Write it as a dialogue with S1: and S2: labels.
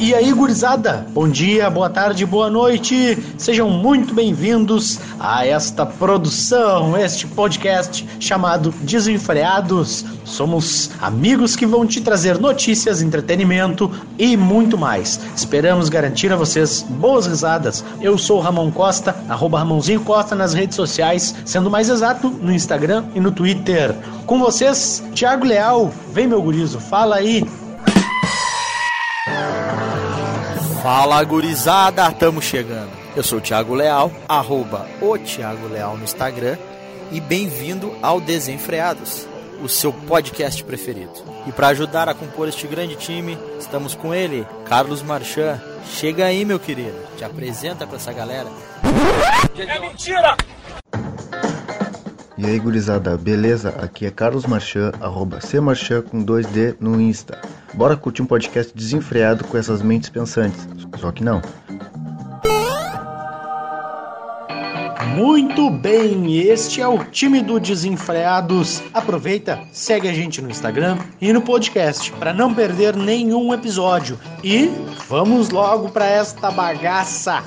S1: E aí, gurizada? Bom dia, boa tarde, boa noite. Sejam muito bem-vindos a esta produção, este podcast chamado Desenfreados. Somos amigos que vão te trazer notícias, entretenimento e muito mais. Esperamos garantir a vocês boas risadas. Eu sou Ramon Costa, arroba Costa nas redes sociais, sendo mais exato no Instagram e no Twitter. Com vocês, Thiago Leal. Vem, meu gurizo, fala aí.
S2: Fala gurizada, estamos chegando. Eu sou o Thiago Leal, arroba o Thiago Leal no Instagram e bem-vindo ao Desenfreados, o seu podcast preferido. E para ajudar a compor este grande time, estamos com ele, Carlos Marchand. Chega aí, meu querido, te apresenta para essa galera.
S3: É mentira!
S4: E aí, gurizada, beleza? Aqui é Carlos Marchand, arroba cmarchand com 2D no Insta. Bora curtir um podcast desenfreado com essas mentes pensantes. Só que não.
S1: Muito bem, este é o time do Desenfreados. Aproveita, segue a gente no Instagram e no podcast para não perder nenhum episódio. E vamos logo para esta bagaça.